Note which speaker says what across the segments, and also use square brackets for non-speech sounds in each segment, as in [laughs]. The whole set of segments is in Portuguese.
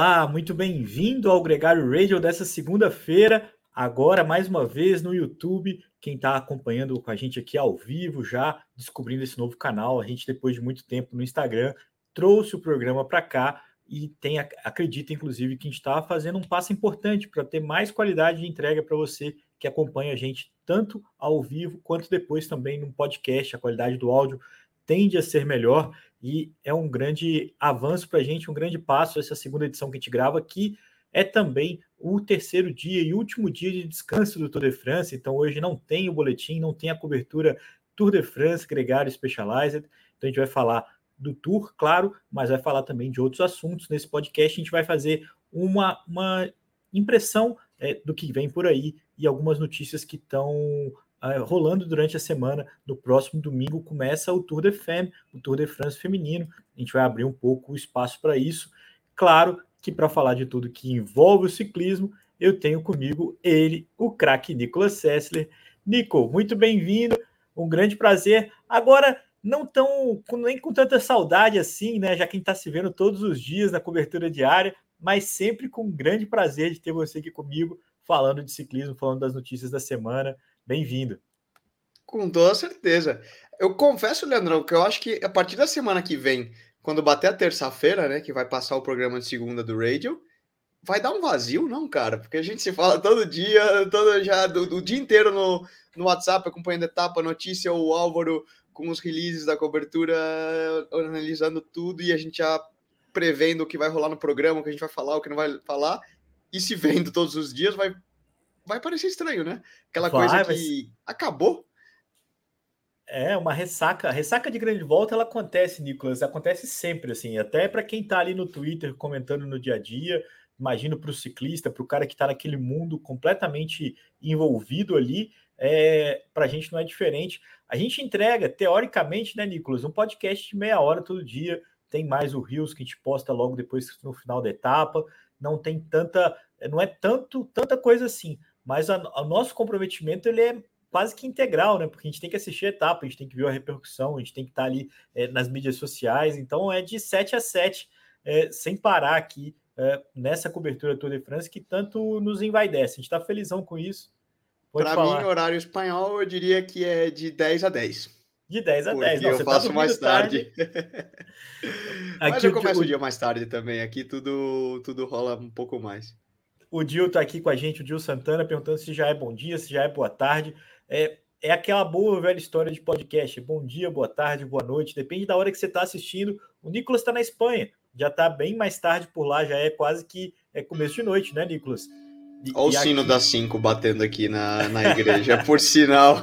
Speaker 1: Olá, muito bem-vindo ao Gregário Radio dessa segunda-feira. Agora, mais uma vez no YouTube. Quem está acompanhando com a gente aqui ao vivo, já descobrindo esse novo canal, a gente, depois de muito tempo no Instagram, trouxe o programa para cá e tem, acredita, inclusive, que a gente está fazendo um passo importante para ter mais qualidade de entrega para você que acompanha a gente tanto ao vivo quanto depois também no podcast. A qualidade do áudio tende a ser melhor e é um grande avanço para a gente, um grande passo essa segunda edição que a gente grava, que é também o terceiro dia e último dia de descanso do Tour de France. Então hoje não tem o boletim, não tem a cobertura Tour de France, Gregário Specialized. Então a gente vai falar do Tour, claro, mas vai falar também de outros assuntos. Nesse podcast a gente vai fazer uma, uma impressão é, do que vem por aí e algumas notícias que estão uh, rolando durante a semana. No próximo domingo começa o Tour de Femme, o Tour de France feminino. A gente vai abrir um pouco o espaço para isso. Claro que para falar de tudo que envolve o ciclismo, eu tenho comigo ele, o craque Nicolas Sessler. Nico, muito bem-vindo, um grande prazer. Agora, não tão nem com tanta saudade assim, né? Já que a gente está se vendo todos os dias na cobertura diária, mas sempre com um grande prazer de ter você aqui comigo, falando de ciclismo, falando das notícias da semana. Bem-vindo.
Speaker 2: Com toda certeza. Eu confesso, Leandrão, que eu acho que a partir da semana que vem, quando bater a terça-feira, né, que vai passar o programa de segunda do Radio, vai dar um vazio, não, cara? Porque a gente se fala todo dia, todo já do, do dia inteiro no, no WhatsApp, acompanhando etapa, notícia, o Álvaro com os releases da cobertura, analisando tudo e a gente já prevendo o que vai rolar no programa, o que a gente vai falar, o que não vai falar, e se vendo todos os dias, vai vai parecer estranho, né? Aquela vai, coisa que acabou.
Speaker 1: É, uma ressaca. A ressaca de grande volta ela acontece, Nicolas. Acontece sempre, assim. Até para quem está ali no Twitter comentando no dia a dia. Imagino para o ciclista, para o cara que está naquele mundo completamente envolvido ali. É, para a gente não é diferente. A gente entrega, teoricamente, né, Nicolas, um podcast de meia hora todo dia. Tem mais o Rios que a gente posta logo depois no final da etapa. Não tem tanta, não é tanto tanta coisa assim mas o nosso comprometimento ele é quase que integral, né? Porque a gente tem que assistir a etapa, a gente tem que ver a repercussão, a gente tem que estar ali é, nas mídias sociais, então é de 7 a 7, é, sem parar aqui é, nessa cobertura Tour de France que tanto nos envaidece. A gente está felizão com isso.
Speaker 2: Para mim, horário espanhol, eu diria que é de 10 a 10.
Speaker 1: De 10 a 10. Não,
Speaker 2: eu tá faço tá mais tarde. tarde. [laughs] Mas eu começo o dia mais tarde também. Aqui tudo, tudo rola um pouco mais.
Speaker 1: O Dil está aqui com a gente, o Dil Santana, perguntando se já é bom dia, se já é boa tarde. É, é aquela boa velha história de podcast. Bom dia, boa tarde, boa noite. Depende da hora que você está assistindo. O Nicolas está na Espanha. Já está bem mais tarde por lá, já é quase que é começo de noite, né, Nicolas?
Speaker 2: Olha o sino aqui... das 5 batendo aqui na, na igreja, [laughs] por sinal.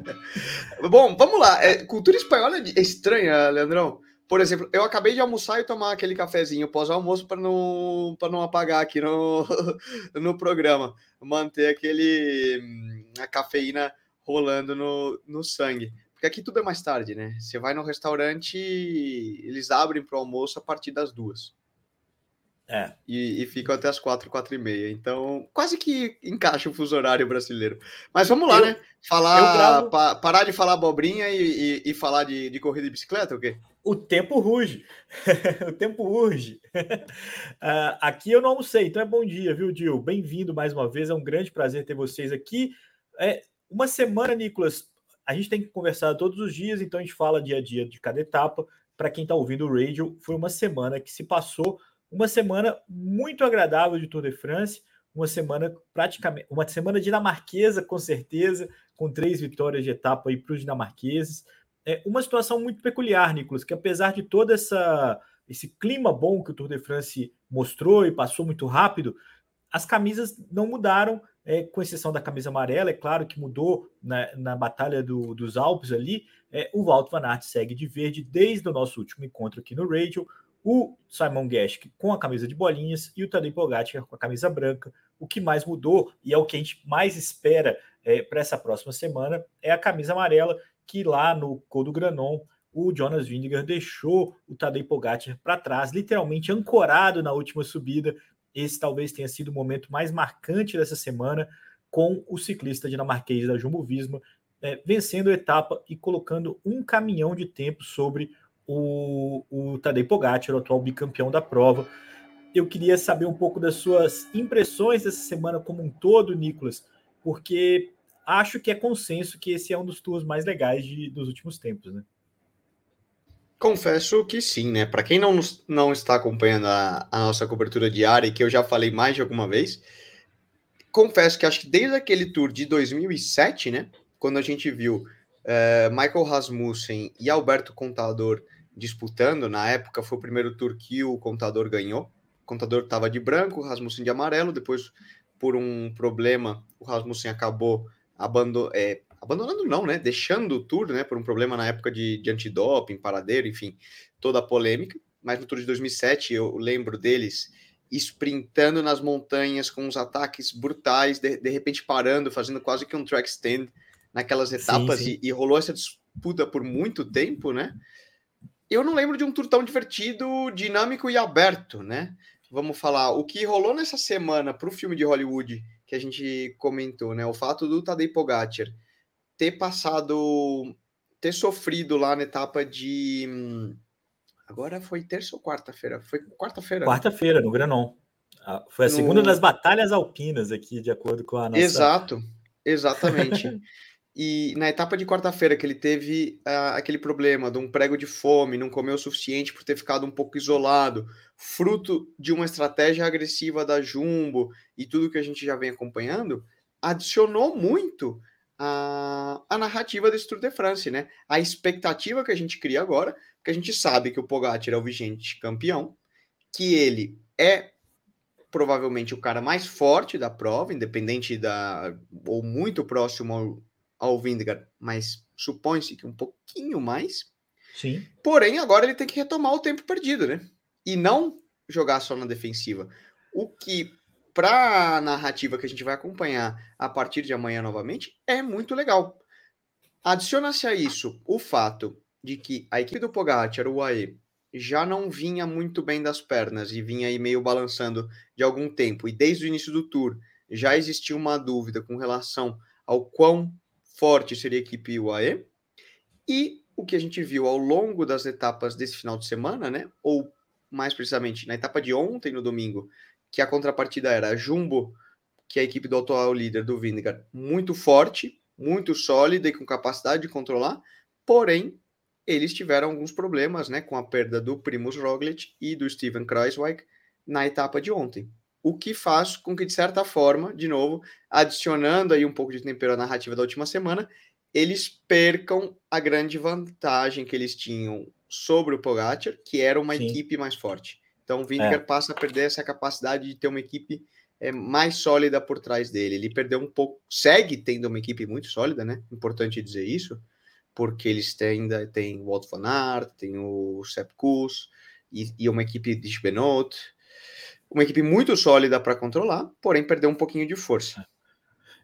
Speaker 2: [laughs] Bom, vamos lá. É, cultura espanhola é estranha, Leandrão. Por exemplo, eu acabei de almoçar e tomar aquele cafezinho pós-almoço para não, não apagar aqui no, [laughs] no programa. Manter aquele a cafeína rolando no, no sangue. Porque aqui tudo é mais tarde, né? Você vai no restaurante, eles abrem para o almoço a partir das duas. É. E, e ficam até as quatro, quatro e meia. Então, quase que encaixa o fuso horário brasileiro. Mas vamos lá, eu, né? Falar, gravo... pa, parar de falar abobrinha e, e, e, falar de, de corrida de bicicleta, o quê?
Speaker 1: O tempo ruge. [laughs] o tempo urge. uh, [laughs] aqui eu não almocei, então é bom dia, viu, Dil? Bem-vindo mais uma vez. É um grande prazer ter vocês aqui. É, uma semana, Nicolas, a gente tem que conversar todos os dias, então a gente fala dia a dia de cada etapa. Para quem está ouvindo o radio, foi uma semana que se passou uma semana muito agradável de Tour de France, uma semana praticamente, uma semana dinamarquesa, com certeza, com três vitórias de etapa para os dinamarqueses. É uma situação muito peculiar, Nicolas, que apesar de todo essa, esse clima bom que o Tour de France mostrou e passou muito rápido, as camisas não mudaram, é, com exceção da camisa amarela, é claro que mudou na, na Batalha do, dos Alpes ali. É, o Walter Van Aert segue de verde desde o nosso último encontro aqui no Radio o Simon Geschke com a camisa de bolinhas e o Tadej Pogacar com a camisa branca. O que mais mudou e é o que a gente mais espera é, para essa próxima semana é a camisa amarela que lá no Codo Granon o Jonas Vingegaard deixou o Tadej Pogacar para trás, literalmente ancorado na última subida. Esse talvez tenha sido o momento mais marcante dessa semana com o ciclista dinamarquês da Jumbo Visma é, vencendo a etapa e colocando um caminhão de tempo sobre o, o Tadej Pogacar, o atual bicampeão da prova. eu queria saber um pouco das suas impressões dessa semana como um todo, Nicolas, porque acho que é consenso que esse é um dos tours mais legais de, dos últimos tempos, né?
Speaker 2: Confesso que sim, né? Para quem não, não está acompanhando a, a, nossa cobertura diária, que eu já falei mais de alguma vez, confesso que acho que desde aquele tour de 2007, né? Quando a gente viu uh, Michael Rasmussen e Alberto Contador disputando, na época foi o primeiro tour que o Contador ganhou. O Contador estava de branco, o Rasmussen de amarelo, depois, por um problema, o Rasmussen acabou abandonando. É, abandonando não, né? Deixando o Tour, né? Por um problema na época de, de antidoping, paradeiro, enfim, toda a polêmica. Mas no Tour de 2007 eu lembro deles sprintando nas montanhas com uns ataques brutais, de, de repente parando, fazendo quase que um track stand naquelas etapas sim, sim. E, e, rolou essa disputa por muito tempo, né? Eu não lembro de um tour tão divertido, dinâmico e aberto, né? Vamos falar, o que rolou nessa semana para o filme de Hollywood que a gente comentou, né? O fato do Tadej Pogacar ter passado, ter sofrido lá na etapa de. Agora foi terça ou quarta-feira? Foi quarta-feira.
Speaker 1: Né? Quarta-feira, no Granon. Foi a segunda no... das batalhas alpinas aqui, de acordo com a
Speaker 2: nossa. Exato, exatamente. [laughs] e na etapa de quarta-feira, que ele teve uh, aquele problema de um prego de fome, não comeu o suficiente por ter ficado um pouco isolado, fruto de uma estratégia agressiva da Jumbo e tudo que a gente já vem acompanhando, adicionou muito a, a narrativa desse Tour de France, né? A expectativa que a gente cria agora, porque a gente sabe que o Pogacar é o vigente campeão, que ele é provavelmente o cara mais forte da prova, independente da ou muito próximo ao, Vingegaard, mas supõe-se que um pouquinho mais.
Speaker 1: Sim.
Speaker 2: Porém, agora ele tem que retomar o tempo perdido, né? E não jogar só na defensiva. O que para a narrativa que a gente vai acompanhar a partir de amanhã novamente, é muito legal. Adiciona-se a isso o fato de que a equipe do Pogacar, o UAE, já não vinha muito bem das pernas e vinha aí meio balançando de algum tempo. E desde o início do Tour já existia uma dúvida com relação ao quão forte seria a equipe UAE. E o que a gente viu ao longo das etapas desse final de semana, né? Ou mais precisamente na etapa de ontem, no domingo, que a contrapartida era a Jumbo, que é a equipe do atual líder do Vingegaard, muito forte, muito sólida e com capacidade de controlar, porém eles tiveram alguns problemas, né, com a perda do Primus Roglic e do Steven Kreiswijk na etapa de ontem. O que faz com que, de certa forma, de novo, adicionando aí um pouco de tempero à narrativa da última semana, eles percam a grande vantagem que eles tinham sobre o Pogacar, que era uma Sim. equipe mais forte. Então o Vingegaard é. passa a perder essa capacidade de ter uma equipe é, mais sólida por trás dele. Ele perdeu um pouco, segue tendo uma equipe muito sólida, né? Importante dizer isso, porque eles têm, ainda tem o Walt Van Aert, tem o Sepp Kuss e, e uma equipe de Benot, uma equipe muito sólida para controlar, porém perdeu um pouquinho de força.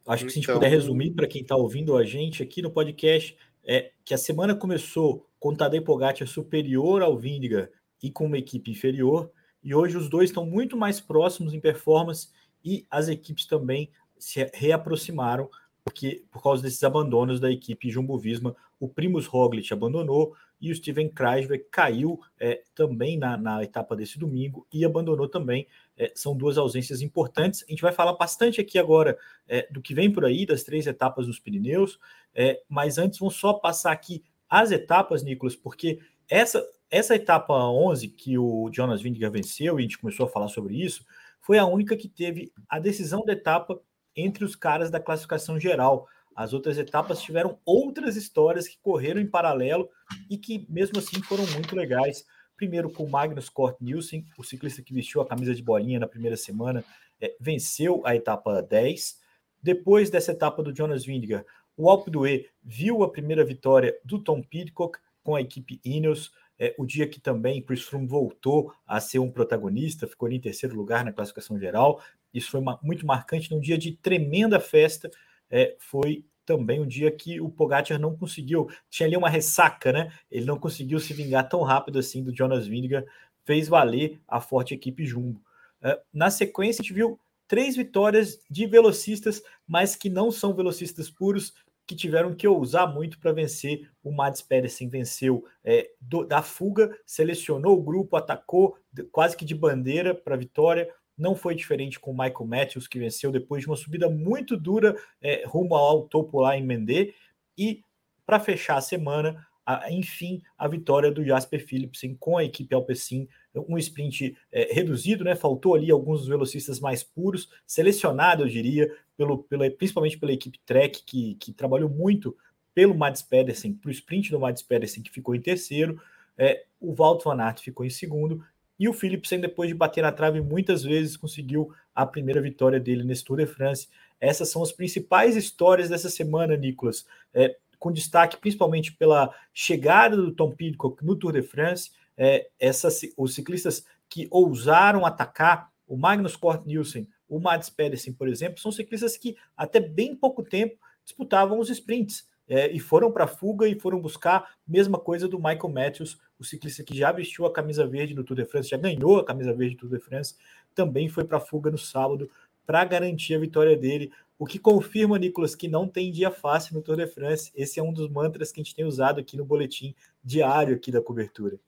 Speaker 1: Acho que se a gente puder então resumir para quem está ouvindo a gente aqui no podcast, é que a semana começou com o Tadej Pogacar superior ao Vingegaard e com uma equipe inferior. E hoje os dois estão muito mais próximos em performance e as equipes também se reaproximaram porque por causa desses abandonos da equipe Jumbo Visma, o Primus Roglic abandonou e o Steven Kreisberg caiu é, também na, na, etapa desse domingo e abandonou também. É, são duas ausências importantes. A gente vai falar bastante aqui agora é, do que vem por aí, das três etapas dos Pirineus, é, mas antes vamos só passar aqui as etapas, Nicolas, porque essa, essa etapa 11 que o Jonas Vingegaard venceu, e a gente começou a falar sobre isso, foi a única que teve a decisão da etapa entre os caras da classificação geral. As outras etapas tiveram outras histórias que correram em paralelo e que, mesmo assim, foram muito legais. Primeiro com Magnus Cort Nielsen, o ciclista que vestiu a camisa de bolinha na primeira semana, é, venceu a etapa 10. Depois dessa etapa do Jonas Vingegaard, o Alpe d'Huez viu a primeira vitória do Tom Pidcock com a equipe Ineos, é, o dia que também Chris Froome voltou a ser um protagonista, ficou em terceiro lugar na classificação geral. Isso foi uma, muito marcante num dia de tremenda festa. É, foi também um dia que o Pogacar não conseguiu, tinha ali uma ressaca, né? Ele não conseguiu se vingar tão rápido assim do Jonas Vingegaard, fez valer a forte equipe Jumbo. É, na sequência, a gente viu três vitórias de velocistas, mas que não são velocistas puros, que tiveram que ousar muito para vencer. O Mads Pedersen venceu é, do, da fuga, selecionou o grupo, atacou quase que de bandeira para a vitória. Não foi diferente com o Michael Matthews, que venceu depois de uma subida muito dura é, rumo ao topo lá em Mendê. E para fechar a semana, a, enfim, a vitória do Jasper Philipsen com a equipe Alpecin, um sprint é, reduzido, né? Faltou ali alguns dos velocistas mais puros, selecionado, eu diria, pelo, pela, principalmente pela equipe Trek, que, que trabalhou muito pelo Mads Pedersen, para o sprint do Mads Pedersen, que ficou em terceiro. É, o Walt Van Aert ficou em segundo. E o Philipsen, depois de bater na trave muitas vezes, conseguiu a primeira vitória dele nesse Tour de France. Essas são as principais histórias dessa semana, Nicolas. É, com destaque principalmente pela chegada do Tom Pidcock no Tour de France, é, essas, os ciclistas que ousaram atacar o Magnus Cort Nielsen, o Mads Pedersen, por exemplo, são ciclistas que até bem pouco tempo disputavam os sprints é, e foram para a fuga e foram buscar mesma coisa do Michael Matthews, o ciclista que já vestiu a camisa verde no Tour de France, já ganhou a camisa verde do Tour de France, também foi para a fuga no sábado para garantir a vitória dele. O que confirma, Nicolas, que não tem dia fácil no Tour de France. Esse é um dos mantras que a gente tem usado aqui no boletim diário aqui da cobertura.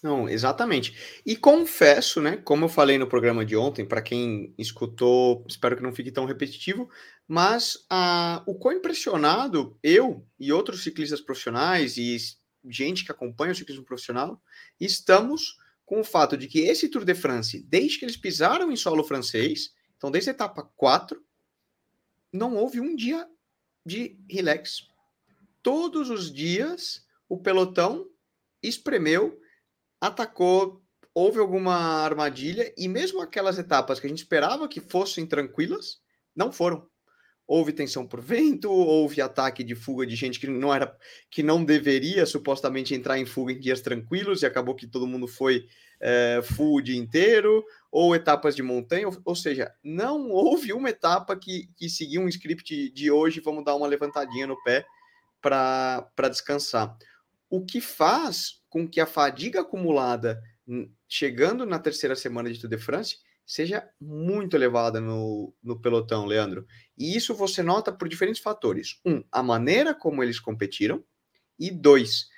Speaker 2: Não, exatamente. E confesso, né, como eu falei no programa de ontem, para quem escutou, espero que não fique tão repetitivo, mas ah, o quão impressionado eu e outros ciclistas profissionais e gente que acompanha o ciclismo profissional estamos com o fato de que esse Tour de France, desde que eles pisaram em solo francês, então desde a etapa 4, não houve um dia de relax. Todos os dias o pelotão espremeu, atacou, houve alguma armadilha e mesmo aquelas etapas que a gente esperava que fossem tranquilas, não foram. Houve tensão por vento, houve ataque de fuga de gente que não era que não deveria supostamente entrar em fuga em dias tranquilos e acabou que todo mundo foi é, full o dia inteiro ou etapas de montanha, ou, ou seja, não houve uma etapa que, que seguiu um script de hoje, vamos dar uma levantadinha no pé para descansar. O que faz com que a fadiga acumulada chegando na terceira semana de Tour de France seja muito elevada no, no pelotão, Leandro. E isso você nota por diferentes fatores. Um, a maneira como eles competiram. E dois,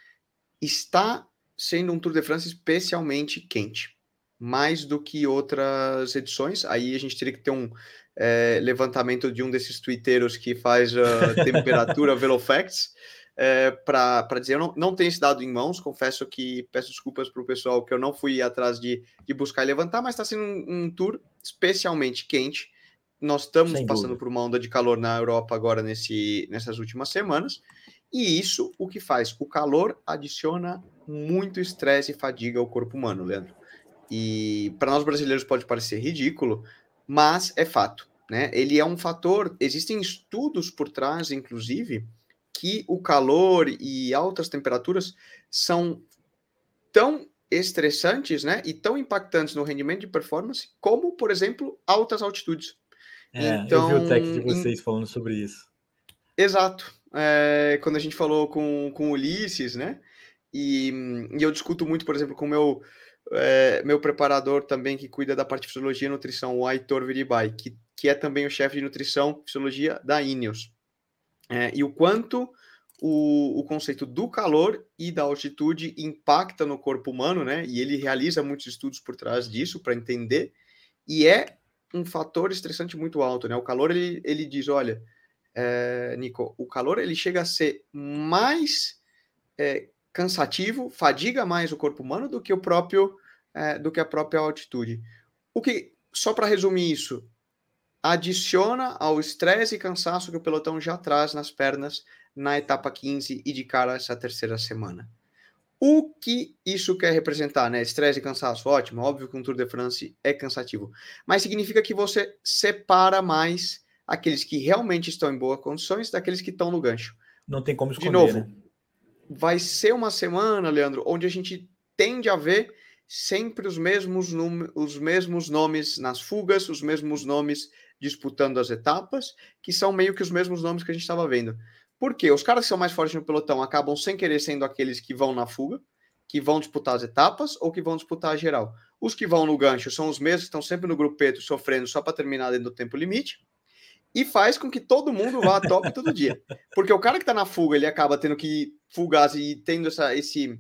Speaker 2: está sendo um Tour de France especialmente quente mais do que outras edições. Aí a gente teria que ter um é, levantamento de um desses twitteiros que faz a [laughs] temperatura Velofacts é, para dizer. Eu não, não tenho esse dado em mãos, confesso que peço desculpas para o pessoal que eu não fui atrás de, de buscar e levantar, mas está sendo um, um, tour especialmente quente. Nós estamos Sem passando dúvida. por uma onda de calor na Europa agora nesse, nessas últimas semanas. E isso o que faz? O calor adiciona muito estresse e fadiga ao corpo humano, Leandro. E para nós brasileiros pode parecer ridículo, mas é fato. Né? Ele é um fator. Existem estudos por trás, inclusive, que o calor e altas temperaturas são tão estressantes né, e tão impactantes no rendimento de performance, como, por exemplo, altas altitudes.
Speaker 1: É, então, eu vi o tech de vocês em... falando sobre isso.
Speaker 2: Exato. É, quando a gente falou com, com Ulisses, né? E, e eu discuto muito, por exemplo, com o meu é, meu preparador também que cuida da parte de fisiologia e nutrição, o Aitor Viribai, que, que é também o chefe de nutrição e fisiologia da Ineos. É, e o quanto o, o conceito do calor e da altitude impacta no corpo humano, né? E ele realiza muitos estudos por trás disso para entender, e é um fator estressante muito alto, né? O calor, ele, ele diz, olha, é, Nico, o calor ele chega a ser mais é, cansativo, fadiga mais o corpo humano do que o próprio é, do que a própria altitude. O que só para resumir isso, adiciona ao estresse e cansaço que o pelotão já traz nas pernas na etapa 15 e de cara essa terceira semana. O que isso quer representar, né? Estresse e cansaço, ótimo, óbvio que um Tour de France é cansativo, mas significa que você separa mais aqueles que realmente estão em boas condições daqueles que estão no gancho.
Speaker 1: Não tem como
Speaker 2: esconder, De novo, né? vai ser uma semana, Leandro, onde a gente tende a ver sempre os mesmos, os mesmos nomes nas fugas, os mesmos nomes disputando as etapas, que são meio que os mesmos nomes que a gente estava vendo. Por quê? Os caras que são mais fortes no pelotão acabam sem querer sendo aqueles que vão na fuga, que vão disputar as etapas ou que vão disputar a geral. Os que vão no gancho são os mesmos que estão sempre no grupeto sofrendo só para terminar dentro do tempo limite. e faz com que todo mundo vá a top todo dia. Porque o cara que tá na fuga, ele acaba tendo que fugar e tendo essa, esse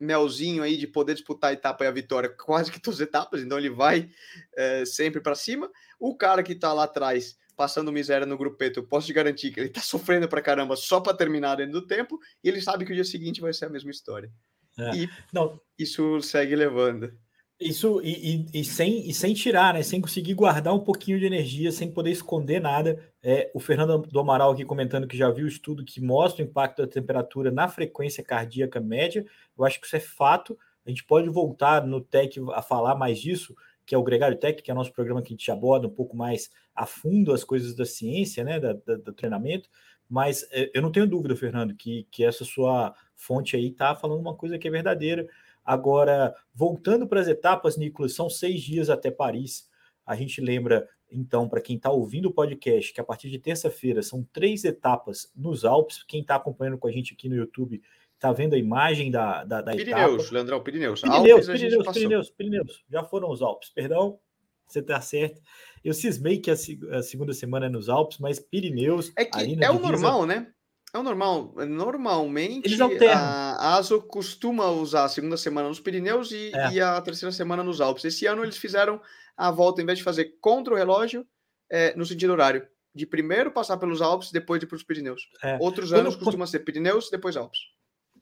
Speaker 2: melzinho aí de poder disputar a etapa e a vitória [laughs] quase que todas as etapas, então ele vai é, sempre para cima. O cara que tá lá atrás passando miséria no grupeto, eu posso te garantir que ele tá [laughs] sofrendo pra caramba só para terminar dentro do tempo, e ele sabe que o dia seguinte vai ser a mesma história. É. E Não. isso segue levando.
Speaker 1: Isso, e, e, e, sem, e sem tirar, né? Sem conseguir guardar um pouquinho de energia, sem poder esconder nada. É, o Fernando do Amaral aqui comentando que já viu o estudo que mostra o impacto da temperatura na frequência cardíaca média. Eu acho que isso é fato. A gente pode voltar no TEC a falar mais disso, que é o Gregário Tech, que é o nosso programa que a gente aborda um pouco mais a fundo as coisas da ciência, né? Da, da, do treinamento. Mas é, eu não tenho dúvida, Fernando, que, que essa sua fonte aí está falando uma coisa que é verdadeira. Agora, voltando para as etapas, Nicolas, são seis dias até Paris. A gente lembra, então, para quem está ouvindo o podcast, que a partir de terça-feira são três etapas nos Alpes. Quem está acompanhando com a gente aqui no YouTube está vendo a imagem da, da, da
Speaker 2: Pirineus,
Speaker 1: etapa.
Speaker 2: Leandrão, Pirineus.
Speaker 1: Pirineus, Alpes, Pirineus, Pirineus, Pirineus. Já foram os Alpes, perdão. Você está certo. Eu cismei que a, a, segunda semana é nos Alpes, mas Pirineus.
Speaker 2: É que é o normal, né? É o normal. Normalmente, Eles a ASO costuma usar a segunda semana nos Pirineus e, é. e, a terceira semana nos Alpes. Esse ano eles fizeram a volta, em vez de fazer contra o relógio, é, no sentido horário. De primeiro passar pelos Alpes, depois ir para os Pirineus. É. Outros quando, anos costuma quando, ser Pirineus, depois Alpes.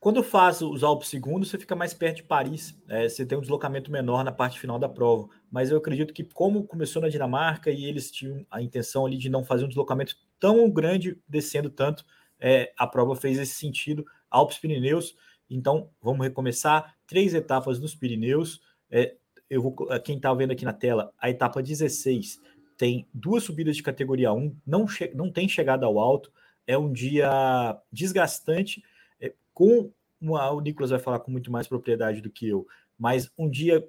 Speaker 1: Quando faz os Alpes segundo, você fica mais perto de Paris. É, você tem um deslocamento menor na parte final da prova. Mas eu acredito que, como começou na Dinamarca e eles tinham a intenção ali de não fazer um deslocamento tão grande, descendo tanto, é, a prova fez esse sentido. Alpes Pirineus, então vamos recomeçar. Três etapas nos Pirineus. É, eu vou, quem está vendo aqui na tela, a etapa 16 tem duas subidas de categoria 1, não, não tem chegada ao alto, é um dia desgastante, é, com uma, o Nicolas vai falar com muito mais propriedade do que eu, mas um dia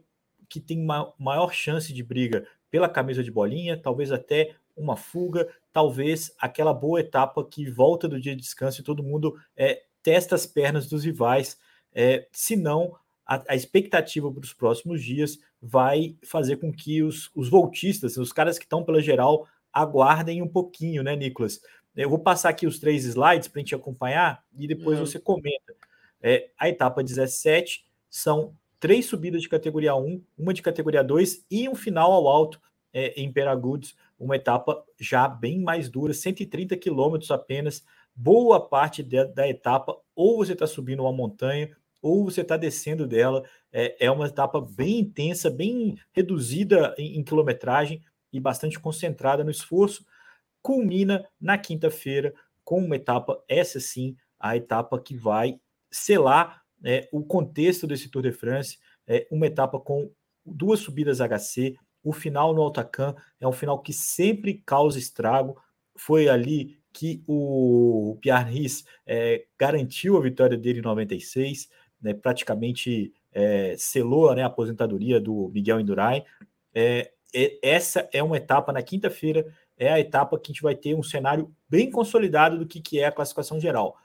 Speaker 1: que tem uma maior chance de briga pela camisa de bolinha, talvez até uma fuga, talvez aquela boa etapa que volta do dia de descanso e todo mundo é, testa as pernas dos rivais. É, se não, a, a expectativa para os próximos dias vai fazer com que os, os voltistas, os caras que estão pela geral, aguardem um pouquinho, né, Nicolas? Eu vou passar aqui os três slides para a gente acompanhar e depois uhum. você comenta. É, a etapa 17 são três subidas de categoria 1, uma de categoria 2 e um final ao alto é, em Peragudes, uma etapa já bem mais dura, 130 quilômetros apenas. Boa parte de, da etapa, ou você está subindo uma montanha, ou você está descendo dela. É, é, uma etapa bem intensa, bem reduzida em, em quilometragem e bastante concentrada no esforço. Culmina na quinta-feira com uma etapa, essa sim, a etapa que vai selar é, o contexto desse Tour de France, é, uma etapa com duas subidas HC, o final no Altacan é um final que sempre causa estrago. Foi ali que o Pierre Riss é, garantiu a vitória dele em 96, né, praticamente é, selou né, a aposentadoria do Miguel Indurain. É, essa é uma etapa na quinta-feira, é a etapa que a gente vai ter um cenário bem consolidado do que, que é a classificação geral.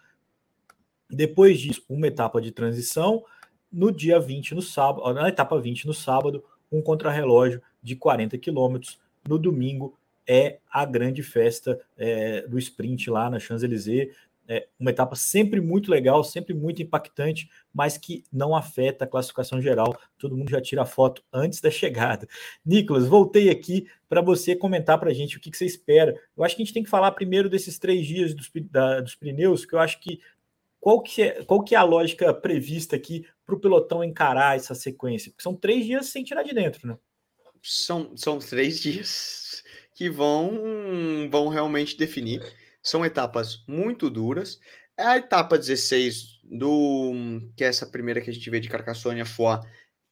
Speaker 1: Depois disso, uma etapa de transição, no dia 20 no sábado, na etapa 20 no sábado, um contrarrelógio de 40 quilômetros. No domingo é a grande festa é, do sprint lá na Champs-Élysées. É uma etapa sempre muito legal, sempre muito impactante, mas que não afeta a classificação geral. Todo mundo já tira a foto antes da chegada. [laughs] Nicolas, voltei aqui para você comentar para a gente o que, que, você espera. Eu acho que a gente tem que falar primeiro desses três dias dos, da, dos Pirineus, que eu acho que qual que é, qual que é a lógica prevista aqui para o pelotão encarar essa sequência? Porque são três dias sem tirar de dentro, né?
Speaker 2: São, são três [laughs] dias que vão, vão realmente definir. São etapas muito duras. A etapa 16 do que é essa primeira que a gente vê de Carcassonne Foix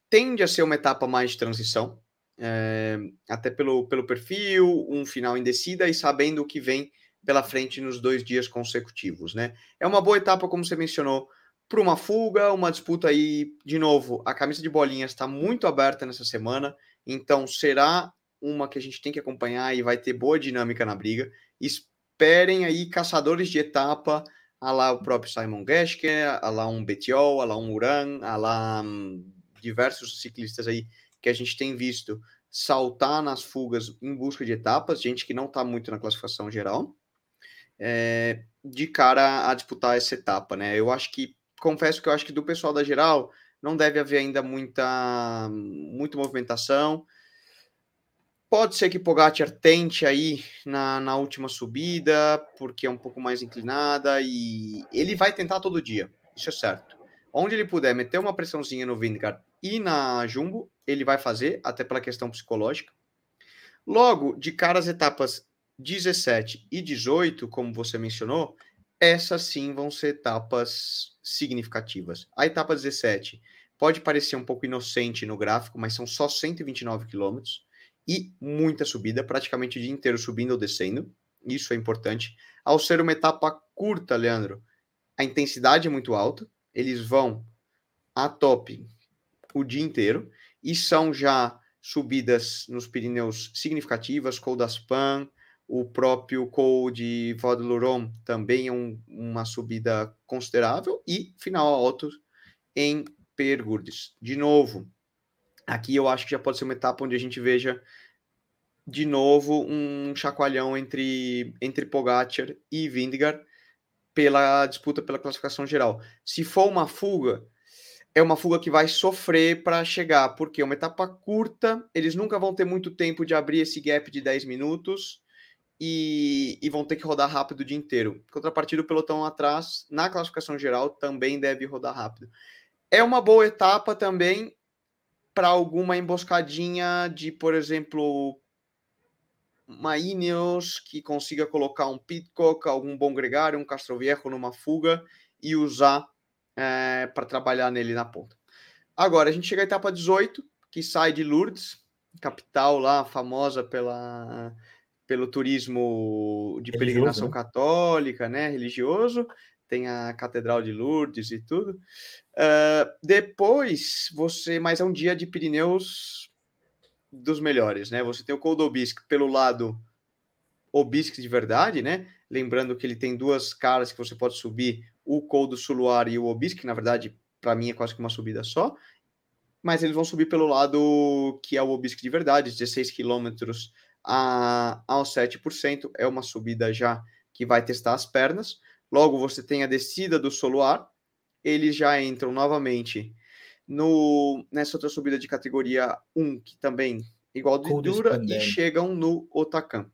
Speaker 2: tende a ser uma etapa mais de transição, é, até pelo, pelo perfil, um final em descida e sabendo o que vem pela frente nos dois dias consecutivos, né? É uma boa etapa, como você mencionou, para uma fuga, uma disputa aí, de novo, a camisa de bolinhas está muito aberta nessa semana. Então, será uma que a gente tem que acompanhar e vai ter boa dinâmica na briga. Esperem aí caçadores de etapa, a lá o próprio Simon Geschke, a lá um Betiol, a lá um Uran, a lá um, diversos ciclistas aí que a gente tem visto saltar nas fugas em busca de etapas, gente que não está muito na classificação geral, é, de cara a disputar essa etapa, né? Eu acho que, confesso que eu acho que do pessoal da geral não deve haver ainda muita, muita movimentação. Pode ser que Pogacar tente aí na, na última subida, porque é um pouco mais inclinada, e ele vai tentar todo dia, isso é certo. Onde ele puder meter uma pressãozinha no Vingegaard e na Jumbo, ele vai fazer, até pela questão psicológica. Logo, de cara as etapas 17 e 18, como você mencionou, essas sim vão ser etapas significativas. A etapa 17 pode parecer um pouco inocente no gráfico, mas são só 129 quilômetros e muita subida, praticamente o dia inteiro subindo ou descendo. Isso é importante. Ao ser uma etapa curta, Leandro, a intensidade é muito alta. Eles vão a top o dia inteiro e são já subidas nos Pirineus significativas, Col d'Aspan, o próprio Col de Vaudelouron também é um, uma subida considerável e final alto em Pergurdes. De novo, aqui eu acho que já pode ser uma etapa onde a gente veja de novo um chacoalhão entre, entre Pogacar e Vingegaard pela disputa pela classificação geral. Se for uma fuga, é uma fuga que vai sofrer para chegar, porque é uma etapa curta, eles nunca vão ter muito tempo de abrir esse gap de 10 minutos e, e vão ter que rodar rápido o dia inteiro. Contrapartida, o pelotão atrás, na classificação geral, também deve rodar rápido. É uma boa etapa também para alguma emboscadinha de, por exemplo, uma Ineos que consiga colocar um Pitcock, algum bom gregário, um Castroviejo numa fuga e usar é, para trabalhar nele na ponta. Agora, a gente chega à etapa 18, que sai de Lourdes, capital lá famosa pela, pelo turismo de peregrinação né? católica, né, religioso, tem a Catedral de Lourdes e tudo. Uh, depois, você, mais é um dia de Pirineus dos melhores, né? Você tem o Coldobisque pelo lado Obisque de verdade, né? Lembrando que ele tem duas caras que você pode subir, o Col do Suluar e o Obisque, que na verdade, para mim é quase que uma subida só. Mas eles vão subir pelo lado que é o Obisque de verdade, 16 quilômetros a, aos 7%. É uma subida já que vai testar as pernas. Logo, você tem a descida do Soluar. Eles já entram novamente no nessa outra subida de categoria 1, que também igual de dura, e chegam no Otacan.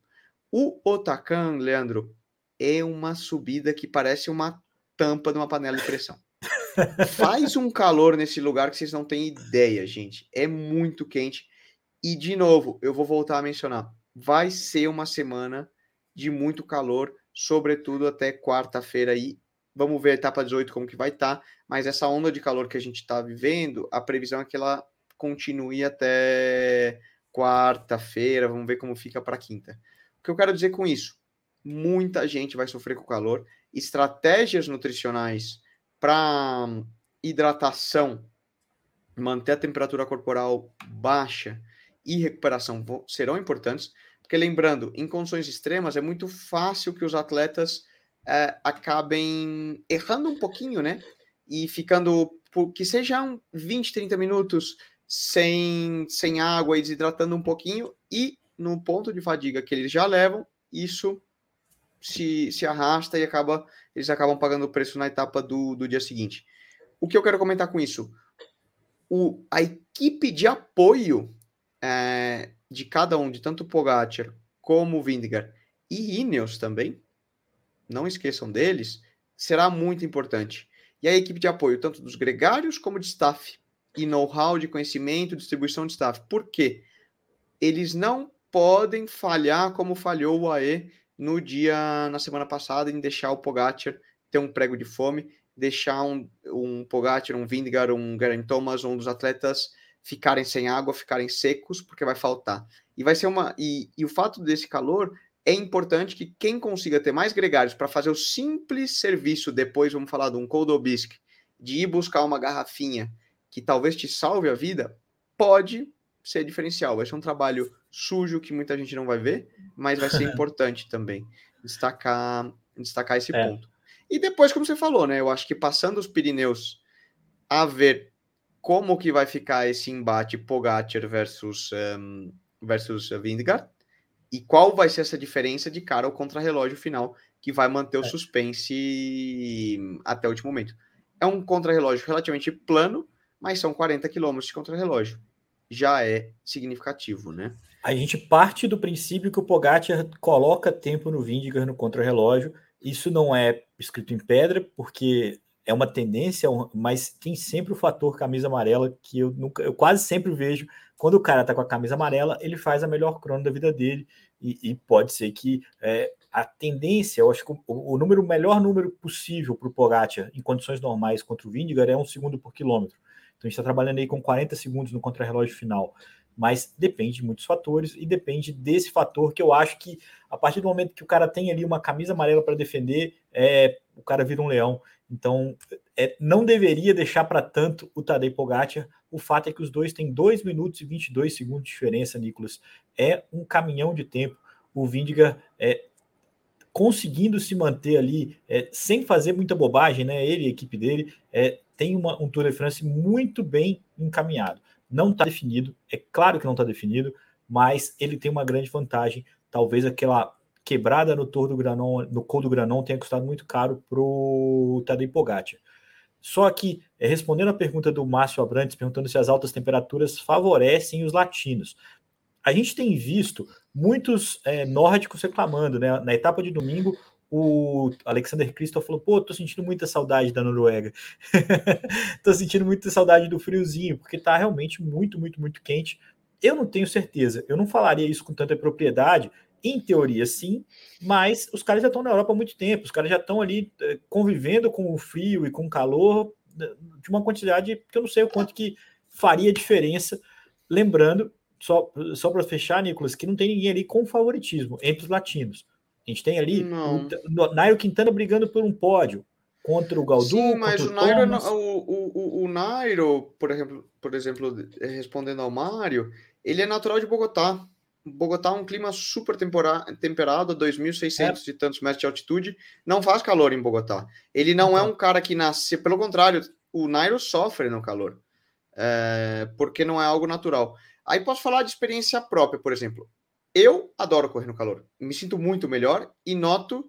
Speaker 2: O Otacan, Leandro, é uma subida que parece uma tampa de uma panela de pressão. [laughs] Faz um calor nesse lugar que vocês não têm ideia, gente. É muito quente. E, de novo, eu vou voltar a mencionar: vai ser uma semana de muito calor, sobretudo até quarta-feira aí. Vamos ver a etapa 18 como que vai estar, tá, mas essa onda de calor que a gente está vivendo, a previsão é que ela continue até quarta-feira, vamos ver como fica para quinta. O que eu quero dizer com isso? Muita gente vai sofrer com calor. Estratégias nutricionais para hidratação, manter a temperatura corporal baixa e recuperação serão importantes, porque lembrando, em condições extremas é muito fácil que os atletas é, acabem errando um pouquinho, né? E ficando, que sejam 20, 30 minutos sem, sem água e desidratando um pouquinho, e no ponto de fadiga que eles já levam, isso se, se arrasta e acaba eles acabam pagando o preço na etapa do, do dia seguinte. O que eu quero comentar com isso? O, a equipe de apoio é, de cada um, de tanto Pogacar como Vingegaard e Ineos também, não esqueçam deles, será muito importante. E a equipe de apoio, tanto dos gregários como de staff, e know-how de conhecimento, distribuição de staff. Por quê? Eles não podem falhar como falhou o AE no dia, na semana passada, em deixar o Pogacar ter um prego de fome, deixar um, um Pogacar, um Vingegaard, um Geraint Thomas, um dos atletas ficarem sem água, ficarem secos, porque vai faltar. E vai ser uma. E, e o fato desse calor é importante que quem consiga ter mais gregários para fazer o simples serviço, depois vamos falar de um cold obisque, de ir buscar uma garrafinha que talvez te salve a vida, pode ser diferencial. Vai ser um trabalho sujo que muita gente não vai ver, mas vai ser [laughs] importante também destacar, destacar esse é. ponto. E depois, como você falou, né? Eu acho que passando os Pirineus a ver como que vai ficar esse embate Pogacar versus um, versus Vindgar. E qual vai ser essa diferença de cara ao contrarrelógio final que vai manter o é. suspense até o último momento? É um contrarrelógio relativamente plano, mas são 40 quilômetros de contrarrelógio. Já é significativo, né?
Speaker 1: A gente parte do princípio que o Pogacar coloca tempo no Vindigar no contrarrelógio. Isso não é escrito em pedra, porque é uma tendência, mas tem sempre o fator camisa amarela que eu nunca, eu quase sempre vejo quando o cara tá com a camisa amarela, ele faz a melhor crono da vida dele e, e pode ser que é, a tendência, eu acho que o, o número, o melhor número possível para o Pogacar em condições normais contra o Vindigar é um segundo por quilômetro. Então a gente está trabalhando aí com 40 segundos no contrarrelógio final. Mas depende de muitos fatores e depende desse fator que eu acho que a partir do momento que o cara tem ali uma camisa amarela para defender, é, o cara vira um leão. Então, é, não deveria deixar para tanto o Tadej Pogacar. O fato é que os dois têm 2 minutos e 22 segundos de diferença, Nicolas. É um caminhão de tempo. O Vindiga é, conseguindo se manter ali é, sem fazer muita bobagem, né? Ele e a equipe dele é, tem uma, um Tour de France muito bem encaminhado. Não está definido, é claro que não está definido, mas ele tem uma grande vantagem. Talvez aquela quebrada no Tour do Granon, no Col do Granon tenha custado muito caro para o Tadej Pogacar. Só que, é, respondendo a pergunta do Márcio Abrantes, perguntando se as altas temperaturas favorecem os latinos. A gente tem visto muitos é, nórdicos reclamando, né? Na etapa de domingo, o Alexander Christoph falou: pô, tô sentindo muita saudade da Noruega. [laughs] tô sentindo muita saudade do friozinho, porque tá realmente muito, muito, muito quente. Eu não tenho certeza, eu não falaria isso com tanta propriedade, em teoria, sim, mas os caras já estão na Europa há muito tempo, os caras já estão ali eh, convivendo com o frio e com o calor eh, de uma quantidade que eu não sei o quanto que faria diferença. Lembrando, só, só para fechar, Nicolas, que não tem ninguém ali com favoritismo entre os latinos. A gente tem ali não. o Nairo Quintana brigando por um pódio contra o Galdu. Sim,
Speaker 2: mas o,
Speaker 1: o
Speaker 2: Nairo, o, o, o, Nairo, por exemplo, por exemplo, respondendo ao Mário, ele é natural de Bogotá. Bogotá é um clima super temperado, 2.600 é. e tantos metros de altitude. Não faz calor em Bogotá. Ele não é então. é um cara que nasce, pelo contrário, o Nairo sofre no calor, é, porque não é algo natural. Aí posso falar de experiência própria, por exemplo. Eu adoro correr no calor, me sinto muito melhor e noto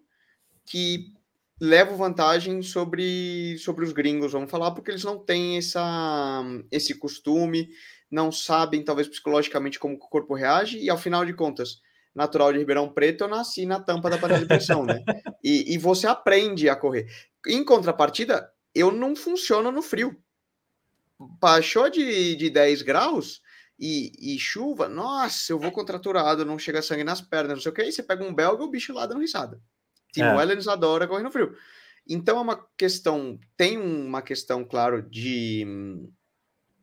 Speaker 2: que levo vantagem sobre, sobre os gringos, vamos falar, porque eles não têm essa, esse costume não sabem, talvez psicologicamente, como o corpo reage, e ao final de contas, natural de Ribeirão Preto, eu nasci na tampa da panela de pressão, né? [laughs] E, e você aprende a correr. Em contrapartida, eu não funciono no frio. Baixou de, de 10 graus e, e, chuva, nossa, eu vou contraturado, não chega sangue nas pernas, não sei o que, aí você pega um belga o bicho lá dando risada. Tim é. Wellens adora correr no frio. Então é uma questão, tem uma questão, claro, de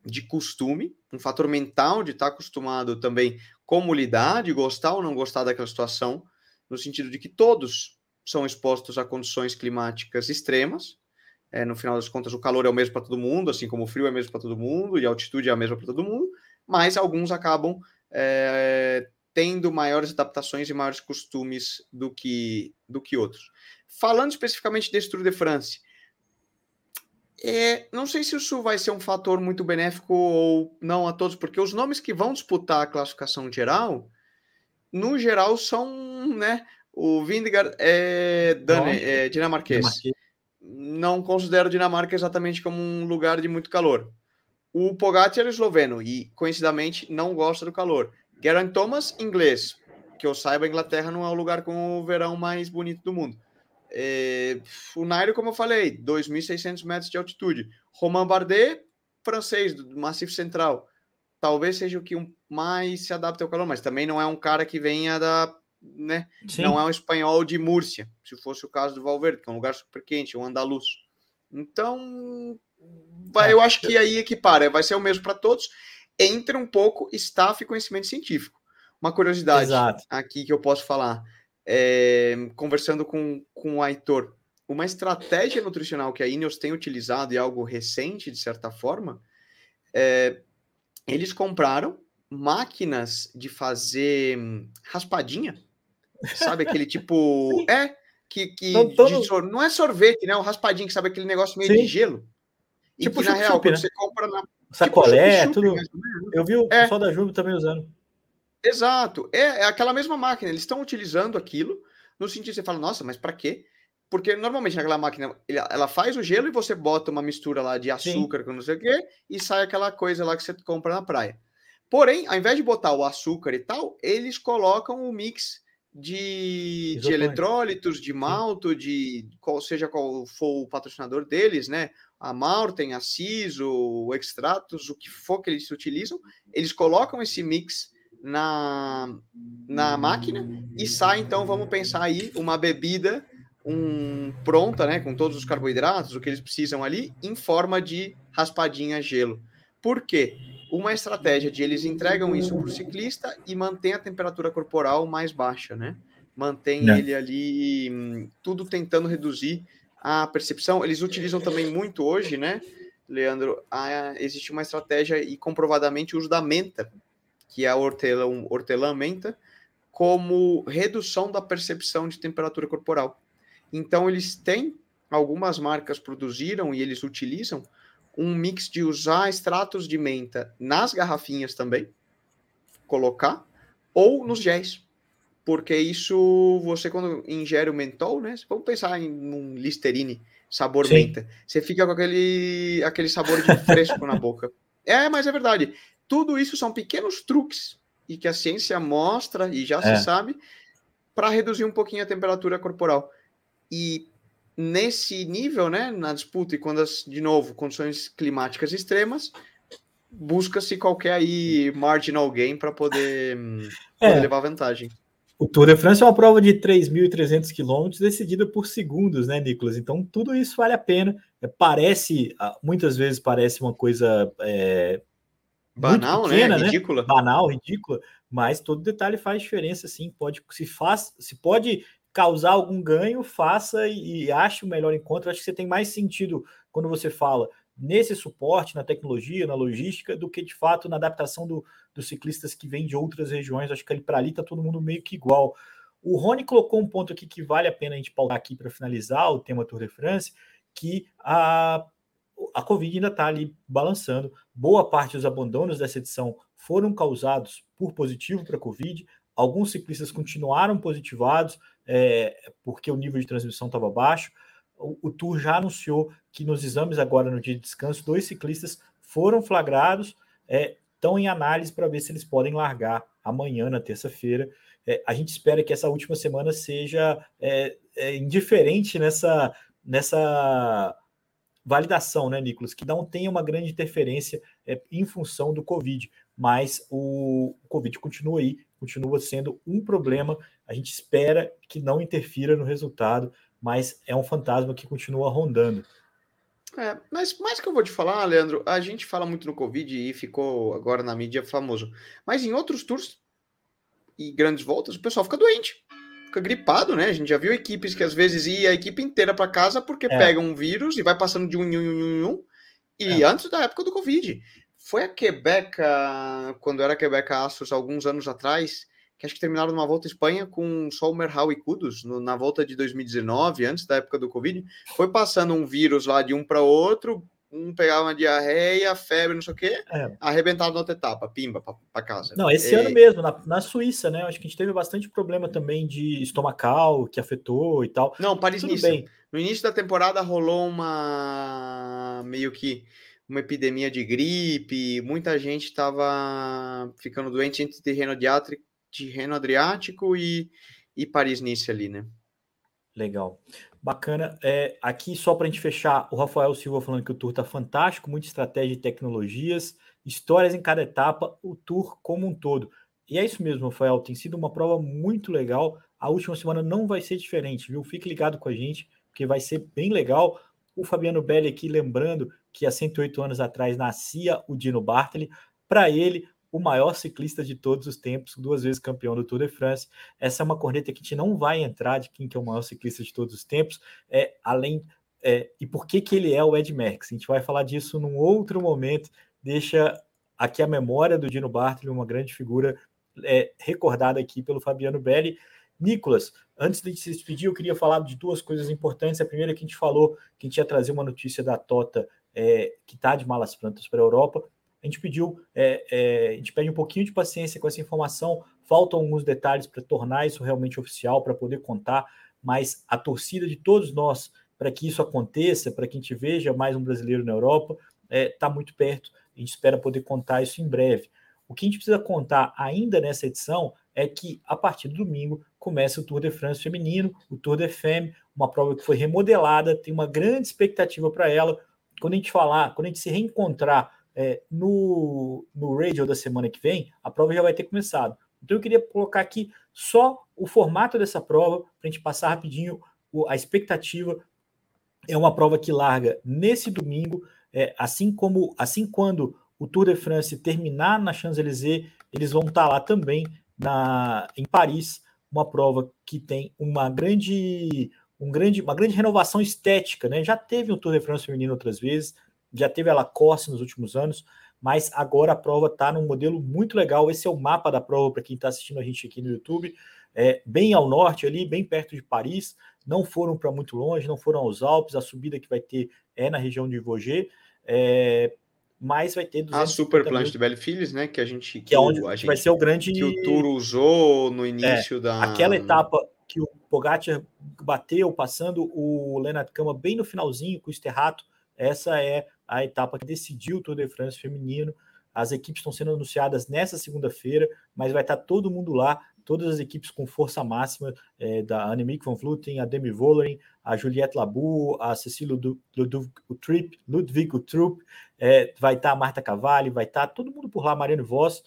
Speaker 2: de costume, um fator mental de estar acostumado também como lidar, de gostar ou não gostar daquela situação, no sentido de que todos são expostos a condições climáticas extremas. É, no final das contas, o calor é o mesmo para todo mundo, assim como o frio é o mesmo para todo mundo, e a altitude é a mesma para todo mundo, mas alguns acabam é, tendo maiores adaptações e maiores costumes do que, do que outros. Falando especificamente desse Tour de France, é, não sei se isso vai ser um fator muito benéfico ou não a todos, porque os nomes que vão disputar a classificação geral, no geral, são, né? O Vindegaard é, Dane, é dinamarquês. dinamarquês. Não considero Dinamarca exatamente como um lugar de muito calor. O Pogacar é esloveno e, coincidentemente, não gosta do calor. Geraint Thomas, inglês. Que eu saiba, a Inglaterra não é o lugar com o verão mais bonito do mundo. É, o Nairo, como eu falei, 2.600 metros de altitude. Romain Bardet, francês, do Massif Central. Talvez seja o que mais se adapta ao calor, mas também não é um cara que venha da. Né? Não é um espanhol de Múrcia, se fosse o caso do Valverde, que é um lugar super quente, um andaluz. Então, vai, eu acho que aí equipara, vai ser o mesmo para todos. Entra um pouco staff e conhecimento científico. Uma curiosidade Exato. aqui que eu posso falar é, conversando com, com o Aitor, uma estratégia nutricional que a Ineos tem utilizado e algo recente, de certa forma, é, eles compraram máquinas de fazer raspadinha, sabe aquele tipo, [laughs] é, que, que todo... não é sorvete, né, o raspadinho, que sabe aquele negócio meio Sim. de gelo, e tipo que, na real, quando né? você compra na
Speaker 1: sacolé, tipo, tudo, eu vi o é. pessoal da Júbilo também usando.
Speaker 2: Exato. É, é aquela mesma máquina. Eles estão utilizando aquilo no sentido você fala, nossa, mas para quê? Porque normalmente naquela máquina ela faz o gelo e você bota uma mistura lá de açúcar com não sei o quê e sai aquela coisa lá que você compra na praia. Porém, ao invés de botar o açúcar e tal, eles colocam o mix de, de eletrólitos, de malto, de qual seja qual for o patrocinador deles, né? A Malten, a Ciso, o Extratos, o que for que eles utilizam, eles colocam esse mix na, na máquina e sai, então, vamos pensar aí, uma bebida um, pronta, né, com todos os carboidratos, o que eles precisam ali, em forma de raspadinha gelo. Por quê? Uma estratégia de eles entregam isso para o ciclista e mantém a temperatura corporal mais baixa, né? Mantém é. ele ali, hum, tudo tentando reduzir a percepção. Eles utilizam também muito hoje, né, Leandro? A, existe uma estratégia e comprovadamente o uso da menta, que é a hortelã, hortelã menta, como redução da percepção de temperatura corporal. Então, eles têm, algumas marcas produziram e eles utilizam um mix de usar extratos de menta nas garrafinhas também, colocar, ou nos géis. Porque isso, você quando ingere o mentol, né? Vamos pensar em um Listerine sabor Sim. menta. Você fica com aquele, aquele sabor de fresco na boca. [laughs] É, mas é verdade. Tudo isso são pequenos truques e que a ciência mostra e já é. se sabe para reduzir um pouquinho a temperatura corporal. E nesse nível, né, na disputa e quando as, de novo, condições climáticas extremas, busca-se qualquer aí marginal gain para poder, é. poder levar vantagem.
Speaker 1: O Tour de France é uma prova de 3.300 quilômetros decidida por segundos, né, Nicolas? Então tudo isso vale a pena. É, parece, ah, muitas vezes parece uma coisa é,
Speaker 2: banal, né? pequena, né? Ridícula.
Speaker 1: Banal, ridícula, mas todo detalhe faz diferença, sim. Pode se faz, se pode causar algum ganho, faça e, e ache o melhor encontro. Acho que você tem mais sentido quando você fala nesse suporte, na tecnologia, na logística, do que de fato na adaptação do, dos ciclistas que vêm de outras regiões. Acho que para ali está todo mundo meio que igual. O Rony colocou um ponto aqui que vale a pena a gente pautar aqui para finalizar o tema Tour de France, que a, a Covid ainda está ali balançando. Boa parte dos abandonos dessa edição foram causados por positivo para a Covid. Alguns ciclistas continuaram positivados, é, porque o nível de transmissão estava baixo. O, Tour já anunciou que nos exames agora no dia de descanso, dois ciclistas foram flagrados, é, estão em análise para ver se eles podem largar amanhã, na terça-feira. É, a gente espera que essa última semana seja é, é, indiferente nessa, nessa validação, né, Nicolas? Que não tenha uma grande interferência é, em função do Covid, mas o, o Covid continua aí, continua sendo um problema a gente espera que não interfira no resultado, mas é um fantasma que continua rondando.
Speaker 2: É, mas mais que eu vou te falar, Leandro, a gente fala muito no Covid e ficou agora na mídia famoso. Mas em outros tours e grandes voltas, o pessoal fica doente, fica gripado, né? A gente já viu equipes que às vezes ia a equipe inteira para casa porque é. pega um vírus e vai passando de um em um, em um, e é. antes da época do Covid. Foi a Quebec, quando era Quebec Astros, alguns anos atrás, que acho que terminaram numa volta à Espanha com só o Merhal e Kudos, no, na volta de 2019, antes da época do Covid, foi passando um vírus lá de um para outro, um pegava uma diarreia, febre, não sei o quê, é. arrebentado na outra etapa, pimba, para casa.
Speaker 1: Não, esse é... ano mesmo, na, na Suíça, né? Acho que a gente teve bastante problema também de estomacal, que afetou e tal.
Speaker 2: Não, Paris-Nice. No início da temporada rolou uma meio que uma epidemia de gripe, muita gente estava ficando doente entre terreno diátrico de Reno Adriático e, e Paris-Nice ali, né?
Speaker 1: Legal. Bacana. É, aqui, só para a gente fechar, o Rafael Silva falando que o Tour está fantástico, muita estratégia e tecnologias, histórias em cada etapa, o Tour como um todo. E é isso mesmo, Rafael, tem sido uma prova muito legal. A última semana não vai ser diferente, viu? Fique ligado com a gente, porque vai ser bem legal. O Fabiano Belli aqui lembrando que há 108 anos atrás nascia o Dino Bartoli. Para ele, o maior ciclista de todos os tempos, duas vezes campeão do Tour de France. Essa é uma corneta que a gente não vai entrar de quem que é o maior ciclista de todos os tempos, é além é, e por que que ele é o Ed Merckx. A gente vai falar disso num outro momento. Deixa aqui a memória do Dino Bartoli, uma grande figura é, recordada aqui pelo Fabiano Belli. Nicolas, antes de se despedir, eu queria falar de duas coisas importantes. A primeira é que a gente falou que a gente ia trazer uma notícia da Tota é, que está de malas plantas para a Europa. A gente pediu, é, é, a gente pede um pouquinho de paciência com essa informação. Faltam alguns detalhes para tornar isso realmente oficial, para poder contar. Mas a torcida de todos nós para que isso aconteça, para que a gente veja mais um brasileiro na Europa, está é, tá muito perto. A gente espera poder contar isso em breve. O que a gente precisa contar ainda nessa edição é que a partir do domingo começa o Tour de France feminino, o Tour de Femme, uma prova que foi remodelada, tem uma grande expectativa para ela. Quando a gente falar, quando a gente se reencontrar é, no, no radio da semana que vem, a prova já vai ter começado. Então eu queria colocar aqui só o formato dessa prova para a gente passar rapidinho a expectativa. É uma prova que larga nesse domingo, é, assim como assim quando o Tour de France terminar na Champs-Élysées, eles vão estar lá também na, em Paris, uma prova que tem uma grande, um grande, uma grande renovação estética. Né? Já teve o Tour de France feminino outras vezes, já teve a Lacoste nos últimos anos, mas agora a prova está num modelo muito legal. Esse é o mapa da prova para quem está assistindo a gente aqui no YouTube. É, bem ao norte ali, bem perto de Paris. Não foram para muito longe, não foram aos Alpes. A subida que vai ter é na região de Vosges. É, mas vai ter
Speaker 2: a Super Planche de Belle né? Que a gente
Speaker 1: que, que é onde a gente, vai ser o grande
Speaker 2: que o Tour usou no início é, da
Speaker 1: aquela etapa que o Pogacar bateu passando o Lennart Kama bem no finalzinho com o Sterrato. Essa é a etapa que decidiu o Tour de France feminino. As equipes estão sendo anunciadas nessa segunda-feira, mas vai estar todo mundo lá todas as equipes com força máxima é, da Annemiek van Vleuten, a Demi Vollering, a Juliette Labu, a Cecília Utrip, Ludwig Utrup, é, vai estar a Marta Cavalli, vai estar todo mundo por lá, Mariano Voss,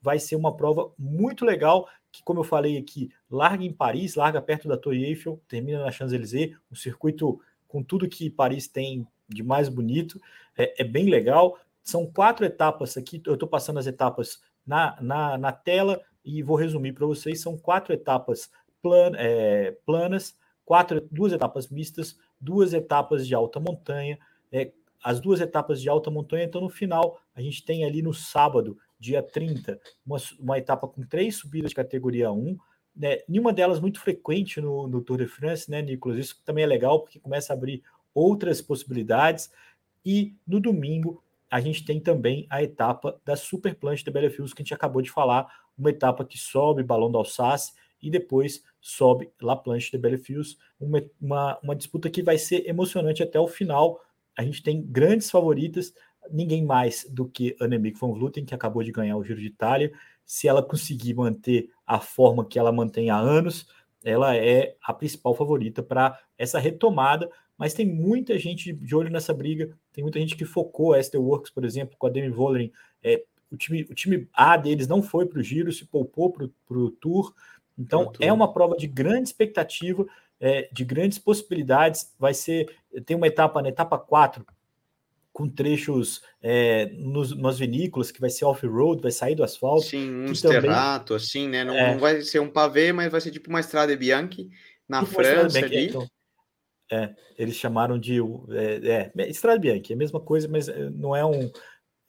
Speaker 1: vai ser uma prova muito legal, que como eu falei aqui, larga em Paris, larga perto da Torre Eiffel, termina na Champs-Élysées, um circuito com tudo que Paris tem de mais bonito, é, é bem legal, são quatro etapas aqui, eu estou passando as etapas na, na, na tela, e vou resumir para vocês: são quatro etapas plan, é, planas, quatro, duas etapas mistas, duas etapas de alta montanha. É, as duas etapas de alta montanha, então no final a gente tem ali no sábado, dia 30, uma, uma etapa com três subidas de categoria 1, né, nenhuma delas muito frequente no, no, Tour de France, né, Nicolas? Isso também é legal porque começa a abrir outras possibilidades. E no domingo a gente tem também a etapa da Super Planche de Belefius, que a gente acabou de falar, uma etapa que sobe Balão do Alsace e depois sobe La Planche de Belefius, uma, uma, uma disputa que vai ser emocionante até o final. A gente tem grandes favoritas, ninguém mais do que Annemiek van Vleuten, que acabou de ganhar o Giro de Itália. Se ela conseguir manter a forma que ela mantém há anos, ela é a principal favorita para essa retomada, mas tem muita gente de olho nessa briga, tem muita gente que focou a Esther Works, por exemplo, com a Demi Vollering. É, o, time, o time A deles não foi para o giro, se poupou para o Tour. Então é uma prova de grande expectativa, é, de grandes possibilidades. Vai ser, tem uma etapa, na etapa 4, com trechos é, nos, nas vinícolas, que vai ser off-road, vai sair do asfalto.
Speaker 2: Sim, um esterrato, assim, né? Não, é, não, vai ser um pavê, mas vai ser tipo uma estrada Bianchi na tipo França ali. Então,
Speaker 1: é, eles chamaram de é, é, Estrada Bianchi, é a mesma coisa, mas eh, não é um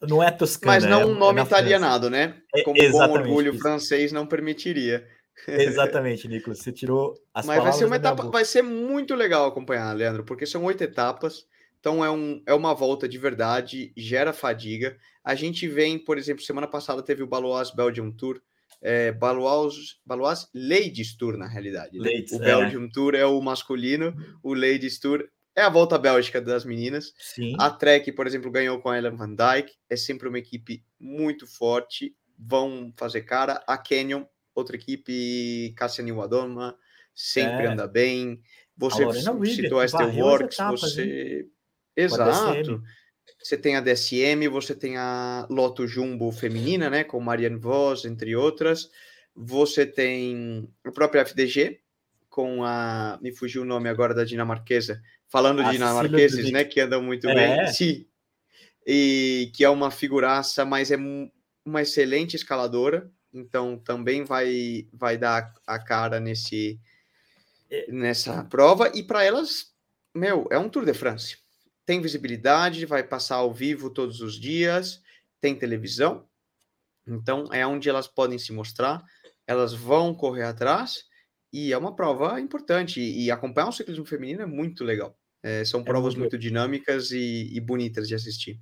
Speaker 1: não é toscana.
Speaker 2: Mas não é, um nome é italianado, né? É, Como é, bom orgulho isso. francês não permitiria.
Speaker 1: Exatamente, Nicolas, você tirou
Speaker 2: as Mas vai ser uma etapa, vai ser muito legal acompanhar, Leandro, porque são oito etapas, então é, um, é uma volta de verdade, gera fadiga. A gente vem, por exemplo, semana passada teve o Balois Belgium Tour, é, Balois Ladies Tour, na realidade. Né? Ladies, o Belgium é. Tour é o masculino, o Ladies Tour é a volta bélgica das meninas.
Speaker 1: Sim.
Speaker 2: A Trek, por exemplo, ganhou com a Ellen Van Dyke. É sempre uma equipe muito forte. Vão fazer cara. A Canyon, outra equipe, Cassia Niwadoma, sempre é. anda bem. Você citou a Steelworks, você. Hein? Exato. Você tem a DSM, você tem a Loto Jumbo feminina, né? Com Marianne Vos, entre outras. Você tem a própria FDG, com a. Me fugiu o nome agora da dinamarquesa. Falando de dinamarqueses, né? Que andam muito é. bem. Sim. E que é uma figuraça, mas é uma excelente escaladora. Então também vai, vai dar a cara nesse, nessa prova. E para elas, meu, é um Tour de France tem visibilidade, vai passar ao vivo todos os dias, tem televisão, então é onde elas podem se mostrar, elas vão correr atrás e é uma prova importante. E acompanhar o ciclismo feminino é muito legal. É, são é provas muito, muito dinâmicas e, e, bonitas de assistir.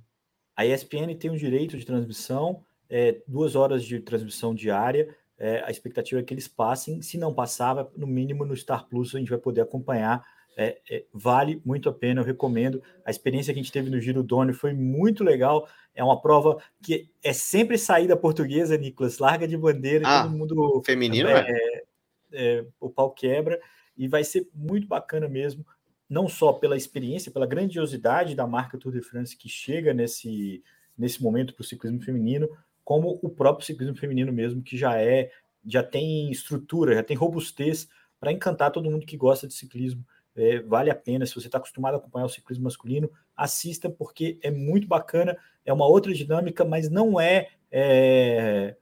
Speaker 1: a ESPN tem o direito de transmissão, é, duas horas de transmissão diária. É, a expectativa é que eles passem. Se não passava, no mínimo no Star Plus a gente vai poder acompanhar. É, é, vale muito a pena, eu recomendo. A experiência que a gente teve no Giro Doni foi muito legal. É uma prova que é sempre saída portuguesa, Nicolas. Larga de bandeira, ah, todo mundo.
Speaker 2: Feminino,
Speaker 1: é, é, é, o pau quebra. E vai ser muito bacana mesmo não só pela experiência, pela grandiosidade da marca Tour de France que chega nesse, nesse momento para o ciclismo feminino, como o próprio ciclismo feminino mesmo, que já é, já tem estrutura, já tem robustez para encantar todo mundo que gosta de ciclismo. É, vale a pena, se você está acostumado a acompanhar o ciclismo masculino, assista, porque é muito bacana, é uma outra dinâmica, mas não é, é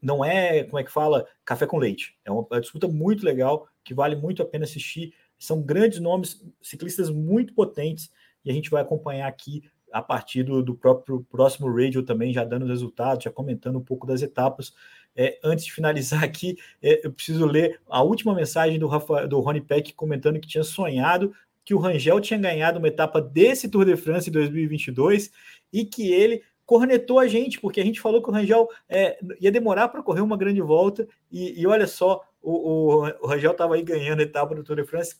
Speaker 1: não é, como é que fala, café com leite. É uma, uma disputa muito legal, que vale muito a pena assistir. São grandes nomes, ciclistas muito potentes, e a gente vai acompanhar aqui a partir do, do próprio próximo radio também, já dando resultados, já comentando um pouco das etapas. É, antes de finalizar [laughs] aqui, é, eu preciso ler a última mensagem do, Rafa, do Rony Peck comentando que tinha sonhado que o Rangel tinha ganhado uma etapa desse Tour de France em 2022 e que ele cornetou a gente, porque a gente falou que o Rangel é, ia demorar para correr uma grande volta, e, e olha só, o, o, o Rangel estava aí ganhando a etapa do Tour de France,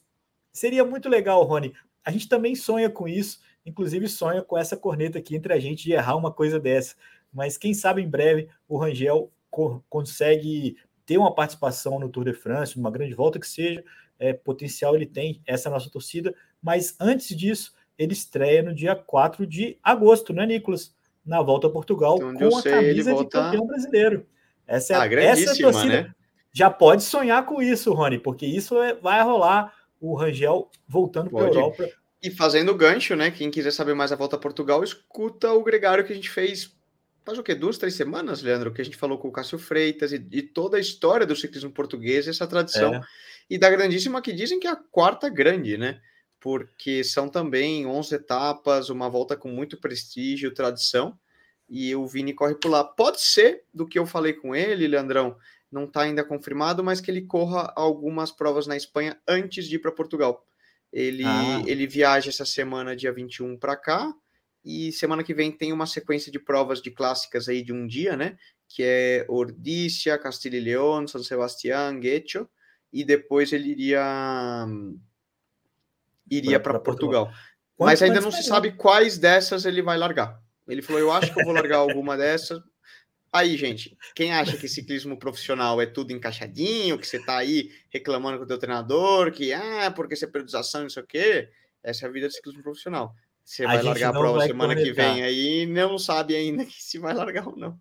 Speaker 1: Seria muito legal, Rony. A gente também sonha com isso, inclusive sonha com essa corneta aqui entre a gente de errar uma coisa dessa. Mas quem sabe em breve o Rangel co consegue ter uma participação no Tour de France, uma grande volta que seja, é, potencial ele tem, essa é a nossa torcida. Mas antes disso, ele estreia no dia 4 de agosto, né, Nicolas? Na volta a Portugal,
Speaker 2: então, com a camisa de
Speaker 1: campeão brasileiro. Essa é, ah, essa é a torcida. Né? Já pode sonhar com isso, Rony, porque isso é, vai rolar o Rangel voltando para a Europa.
Speaker 2: E fazendo gancho, né? Quem quiser saber mais a volta a Portugal, escuta o gregário que a gente fez faz o quê? Duas, três semanas, Leandro, que a gente falou com o Cássio Freitas e, e toda a história do ciclismo português, essa tradição. É. E da grandíssima que dizem que é a quarta grande, né? Porque são também 11 etapas, uma volta com muito prestígio, tradição. E o Vini corre por lá. Pode ser, do que eu falei com ele, Leandrão, não está ainda confirmado, mas que ele corra algumas provas na Espanha antes de ir para Portugal. Ele, ah. ele viaja essa semana, dia 21, para cá, e semana que vem tem uma sequência de provas de clássicas aí de um dia, né? Que é Ordícia, Castilho e León, São Sebastián, Guecho, e depois ele iria iria para Portugal. Portugal. Mas ainda não se sabe quais dessas ele vai largar. Ele falou: Eu acho que eu vou largar alguma dessas, Aí, gente, quem acha que ciclismo profissional é tudo encaixadinho, que você tá aí reclamando com o teu treinador, que ah, porque você é periodização, não sei o quê, essa é a vida do ciclismo profissional. Você a vai largar a prova semana que vem aí não sabe ainda [laughs] se vai largar ou não.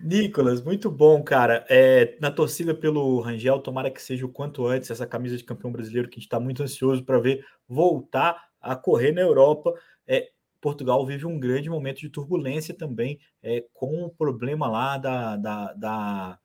Speaker 1: Nicolas, muito bom, cara. É, na torcida pelo Rangel, tomara que seja o quanto antes essa camisa de campeão brasileiro que a gente está muito ansioso para ver voltar a correr na Europa. É, Portugal vive um grande momento de turbulência também, é, com o problema lá da, da, da,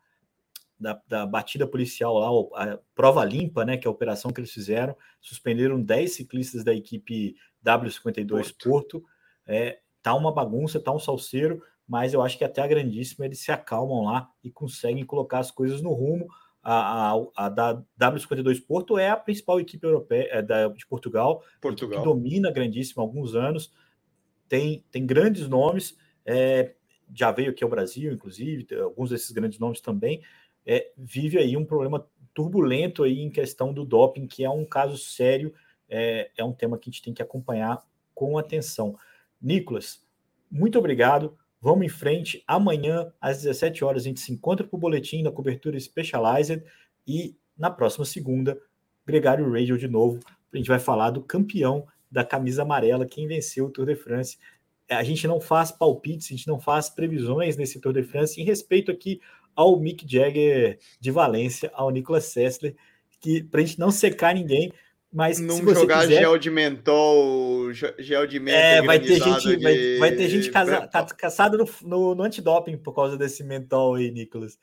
Speaker 1: da, da batida policial lá, a prova limpa, né, que é a operação que eles fizeram, suspenderam 10 ciclistas da equipe W52 Porto. Porto. É, tá uma bagunça, tá um salseiro, mas eu acho que até a grandíssima eles se acalmam lá e conseguem colocar as coisas no rumo. A, a, a da W52 Porto é a principal equipe europeia é, da, de Portugal, Portugal. que domina a grandíssima há alguns anos tem, tem grandes nomes, é, já veio aqui ao Brasil, inclusive, alguns desses grandes nomes também, é, vive aí um problema turbulento aí em questão do doping, que é um caso sério, é, é um tema que a gente tem que acompanhar com atenção. Nicolas, muito obrigado. Vamos em frente. Amanhã, às 17 horas, a gente se encontra para o boletim da cobertura Specialized e na próxima segunda, Gregário Radio de novo. A gente vai falar do campeão da camisa amarela, quem venceu o Tour de France. É, a gente não faz palpites, a gente não faz previsões nesse Tour de France em respeito aqui ao Mick Jagger de Valência, ao Nicolas Sessler, que para a gente não secar ninguém, mas
Speaker 2: não jogar quiser, gel de mentol, gel de mentol.
Speaker 1: É, vai ter gente, de... vai, vai, ter gente casa, caçada no, no, no antidoping por causa desse mentol aí, Nicolas.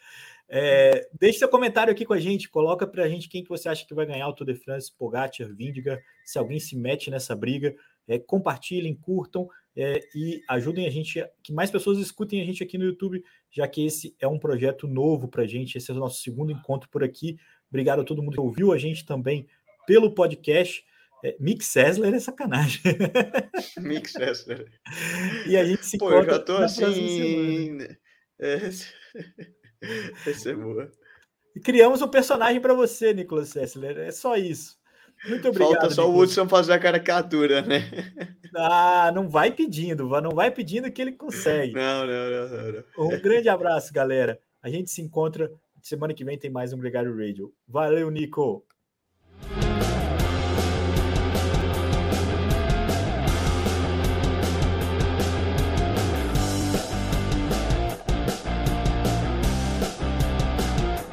Speaker 1: É, deixe seu comentário aqui com a gente, coloca para a gente quem que você acha que vai ganhar o Tour de France, Pogacar, Vindiga, se alguém se mete nessa briga, é, compartilhem, curtam é, e ajudem a gente, que mais pessoas escutem a gente aqui no YouTube, já que esse é um projeto novo para a gente, esse é o nosso segundo encontro por aqui. Obrigado a todo mundo que ouviu a gente também pelo podcast. É, Mick Sessler é sacanagem. [laughs]
Speaker 2: Mick Sessler.
Speaker 1: E a gente se
Speaker 2: Pô, eu já tô assim. [laughs] Essa é boa.
Speaker 1: Criamos um personagem para você, Nicolas Sessler. É só isso. Muito obrigado.
Speaker 2: Falta só Nicolas. o Hudson fazer a caricatura, né?
Speaker 1: Ah, não vai pedindo, não vai pedindo que ele consegue.
Speaker 2: Não, não, não, não.
Speaker 1: Um grande abraço, galera. A gente se encontra semana que vem tem mais um Gregário Radio. Valeu, Nico.